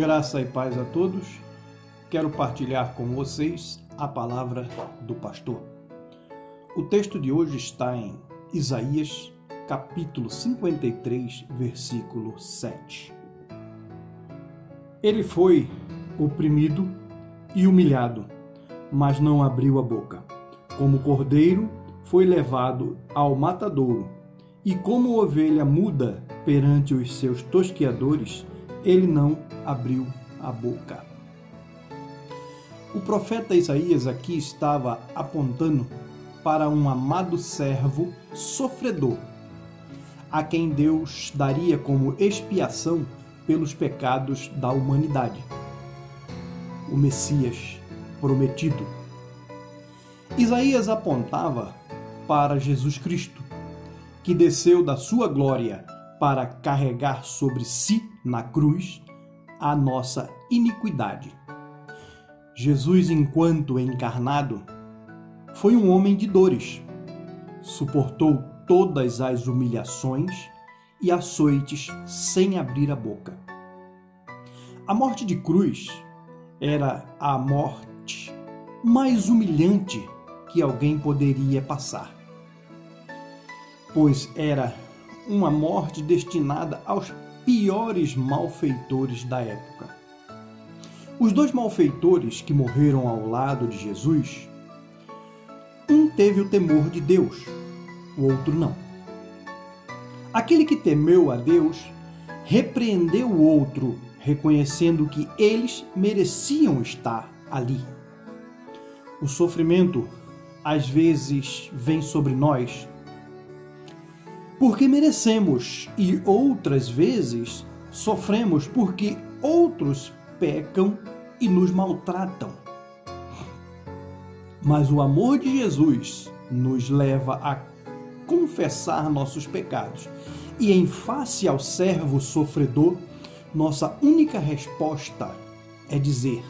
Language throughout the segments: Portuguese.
Graça e paz a todos. Quero partilhar com vocês a palavra do pastor. O texto de hoje está em Isaías, capítulo 53, versículo 7. Ele foi oprimido e humilhado, mas não abriu a boca. Como cordeiro, foi levado ao matadouro, e como ovelha muda perante os seus tosqueadores, ele não abriu a boca. O profeta Isaías aqui estava apontando para um amado servo sofredor, a quem Deus daria como expiação pelos pecados da humanidade. O Messias prometido. Isaías apontava para Jesus Cristo, que desceu da sua glória para carregar sobre si na cruz a nossa iniquidade. Jesus, enquanto encarnado, foi um homem de dores, suportou todas as humilhações e açoites sem abrir a boca. A morte de cruz era a morte mais humilhante que alguém poderia passar, pois era uma morte destinada aos piores malfeitores da época. Os dois malfeitores que morreram ao lado de Jesus, um teve o temor de Deus, o outro não. Aquele que temeu a Deus repreendeu o outro, reconhecendo que eles mereciam estar ali. O sofrimento às vezes vem sobre nós porque merecemos, e outras vezes sofremos porque outros pecam e nos maltratam. Mas o amor de Jesus nos leva a confessar nossos pecados. E em face ao servo sofredor, nossa única resposta é dizer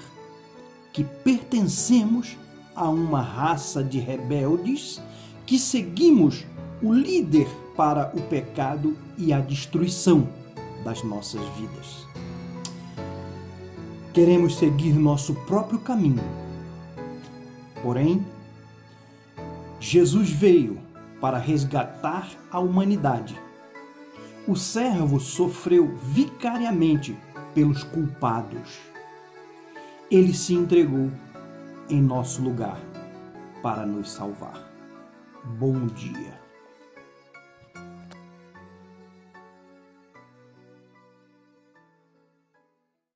que pertencemos a uma raça de rebeldes que seguimos o líder para o pecado e a destruição das nossas vidas. Queremos seguir nosso próprio caminho. Porém, Jesus veio para resgatar a humanidade. O servo sofreu vicariamente pelos culpados. Ele se entregou em nosso lugar para nos salvar. Bom dia.